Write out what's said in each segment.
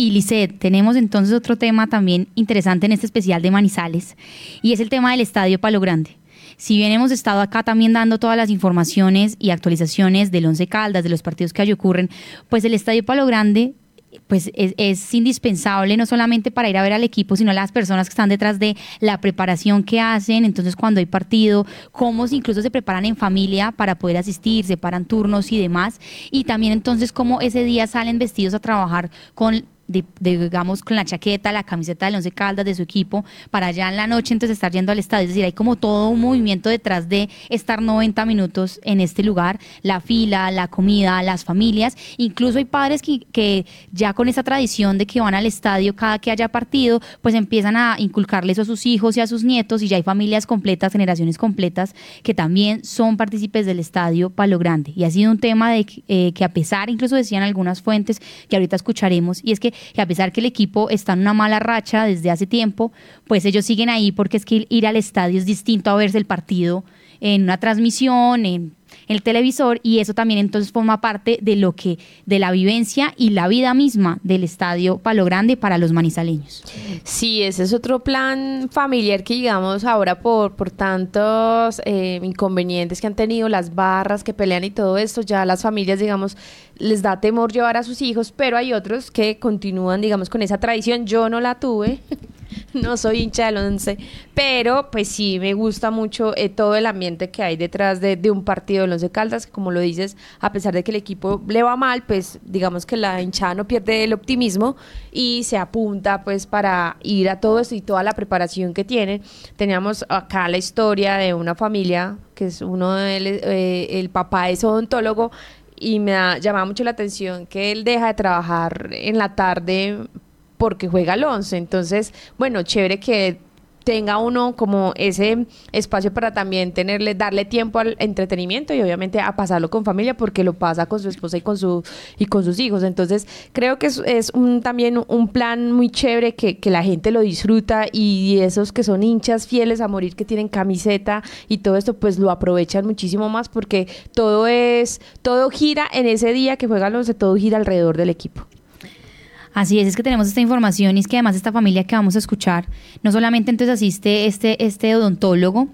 Y Lisset, tenemos entonces otro tema también interesante en este especial de Manizales y es el tema del Estadio Palo Grande. Si bien hemos estado acá también dando todas las informaciones y actualizaciones del Once Caldas, de los partidos que allí ocurren, pues el Estadio Palo Grande pues es, indispensable no solamente para ir a ver al equipo, sino las personas que están detrás de la preparación que hacen, entonces cuando hay partido, cómo incluso se preparan en familia para poder asistir, separan turnos y demás, y también entonces cómo ese día salen vestidos a trabajar con digamos, con la chaqueta, la camiseta del Once Caldas de su equipo, para allá en la noche entonces estar yendo al estadio. Es decir, hay como todo un movimiento detrás de estar 90 minutos en este lugar, la fila, la comida, las familias. Incluso hay padres que, que ya con esa tradición de que van al estadio cada que haya partido, pues empiezan a inculcarle eso a sus hijos y a sus nietos y ya hay familias completas, generaciones completas que también son partícipes del estadio Palo Grande. Y ha sido un tema de eh, que a pesar, incluso decían algunas fuentes que ahorita escucharemos, y es que que a pesar que el equipo está en una mala racha desde hace tiempo, pues ellos siguen ahí porque es que ir al estadio es distinto a verse el partido en una transmisión, en el televisor y eso también entonces forma parte de lo que de la vivencia y la vida misma del estadio Palo Grande para los manizaleños. Sí, ese es otro plan familiar que digamos ahora por por tantos eh, inconvenientes que han tenido las barras que pelean y todo esto, ya las familias digamos les da temor llevar a sus hijos, pero hay otros que continúan digamos con esa tradición. Yo no la tuve. no soy hincha del once, pero pues sí me gusta mucho eh, todo el ambiente que hay detrás de, un partido del once Caldas, como lo dices, a pesar de que el equipo le va mal, pues digamos que la hinchada no pierde el optimismo y se apunta pues para ir a todo esto y toda la preparación que tienen. Teníamos acá la historia de una familia que es uno de eh, el papá es odontólogo y me ha llamado mucho la atención que él deja de trabajar en la tarde porque juega al 11. Entonces, bueno, chévere que tenga uno como ese espacio para también tenerle, darle tiempo al entretenimiento y obviamente a pasarlo con familia porque lo pasa con su esposa y con su y con sus hijos. Entonces creo que es, un, también un plan muy chévere que, que, la gente lo disfruta y esos que son hinchas fieles a morir que tienen camiseta y todo esto pues lo aprovechan muchísimo más porque todo es, todo gira en ese día que juegan los todo gira alrededor del equipo. Así es, es que tenemos esta información y es que además esta familia que vamos a escuchar, no solamente entonces asiste este, este odontólogo,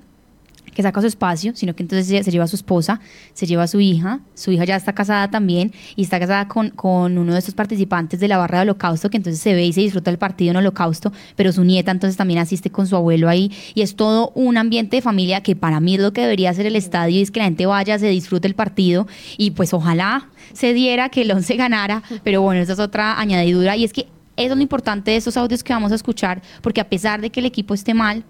que saca su espacio, sino que entonces se lleva a su esposa, se lleva a su hija, su hija ya está casada también y está casada con, con uno de estos participantes de la barra de holocausto, que entonces se ve y se disfruta el partido en holocausto, pero su nieta entonces también asiste con su abuelo ahí y es todo un ambiente de familia que para mí es lo que debería ser el estadio y es que la gente vaya, se disfrute el partido y pues ojalá se diera que el 11 ganara, pero bueno, esa es otra añadidura y es que eso es lo importante de estos audios que vamos a escuchar, porque a pesar de que el equipo esté mal,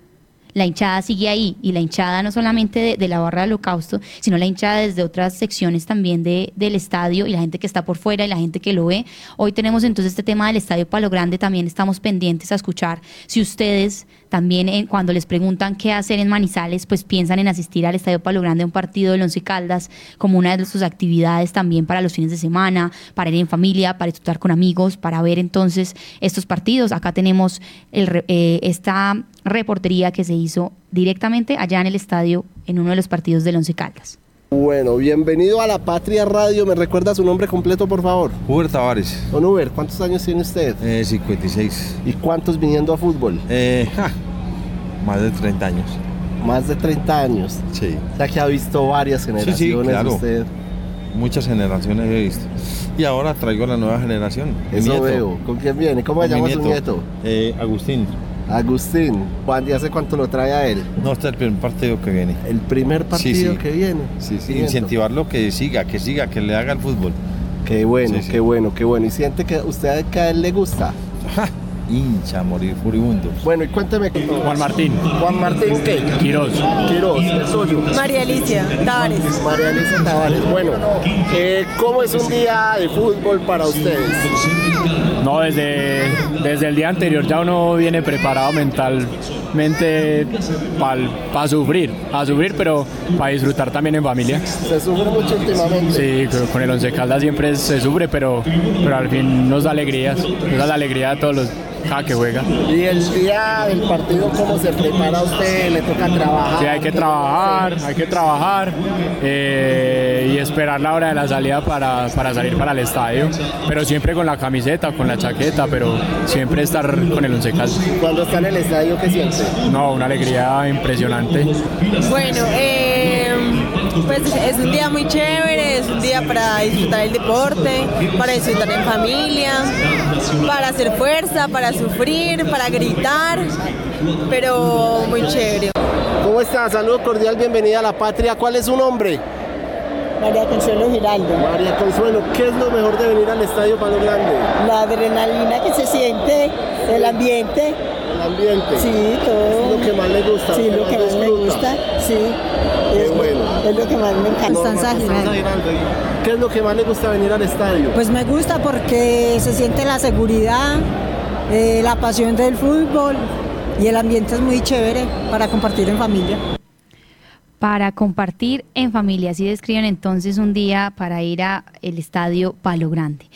la hinchada sigue ahí y la hinchada no solamente de, la barra del holocausto, sino la hinchada desde otras secciones también de, del estadio y la gente que está por fuera y la gente que lo ve. Hoy tenemos entonces este tema del Estadio Palo Grande, también estamos pendientes a escuchar si ustedes también eh, cuando les preguntan qué hacer en Manizales, pues piensan en asistir al Estadio Palo Grande a un partido del Once Caldas como una de sus actividades también para los fines de semana, para ir en familia, para disfrutar con amigos, para ver entonces estos partidos. Acá tenemos el, eh, esta reportería que se hizo directamente allá en el estadio en uno de los partidos del Once Caldas. Bueno, bienvenido a La Patria Radio. ¿Me recuerda su nombre completo, por favor? Uber Tavares. Don Uber, ¿cuántos años tiene usted? Eh, 56. ¿Y cuántos viniendo a fútbol? Eh, más de 30 años. Más de 30 años. Sí. O sea que ha visto varias generaciones sí, sí, claro. usted. Muchas generaciones he visto. Y ahora traigo la nueva generación. Eso veo. ¿Con quién viene? ¿Cómo se llama su nieto? Eh, Agustín. Agustín, ¿y hace cuánto lo trae a él? No, este es el primer partido que viene. ¿El primer partido que viene? Sí, sí. Incentivarlo que siga, que siga, que le haga el fútbol. Qué bueno, qué bueno, qué bueno. ¿Y siente que usted que a él le gusta? hincha, morir furibundo. Bueno, y cuénteme. Juan Martín. Juan Martín, ¿qué? Quiroz. Quiroz, el suyo. María Alicia Tavares. María Alicia Tavares. Bueno, eh, ¿cómo es un día de fútbol para ustedes? No, desde, desde el día anterior ya uno viene preparado mentalmente para sufrir, a sufrir, pero para disfrutar también en familia. ¿Se sufre mucho últimamente? Sí, con el Once Caldas siempre se sufre, pero, pero al fin nos da alegrías, nos da la alegría a todos los, cada que juega. ¿Y el día del partido cómo se prepara usted? ¿Le toca trabajar? Sí, hay que trabajar, hay que trabajar eh, y esperar la hora de la salida para, para salir para el estadio, pero siempre con la camiseta, con la chaqueta, pero siempre estar con el Once Caldas. Cuando está en el estadio, ¿qué siente? No, una alegría impresionante. Bueno, eh, pues es un día muy chévere, es un día para disfrutar el deporte, para disfrutar en familia, para hacer fuerza, para sufrir, para gritar, pero muy chévere. ¿Cómo está? Saludo cordial, bienvenida a la patria. ¿Cuál es su nombre? María Consuelo Giraldo. María Consuelo, ¿qué es lo mejor de venir al Estadio Palo Grande? La adrenalina que se siente, el ambiente. El ambiente. Sí, todo. Es lo que más le gusta. Sí, lo que más me gusta. Sí. Qué es, lo que más me encanta. Constanza. ¿Qué es lo que más le gusta venir al estadio? Pues me gusta porque se siente la seguridad, eh, la pasión del fútbol y el ambiente es muy chévere para compartir en familia. Para compartir en familia, así describen entonces un día para ir al estadio Palo Grande.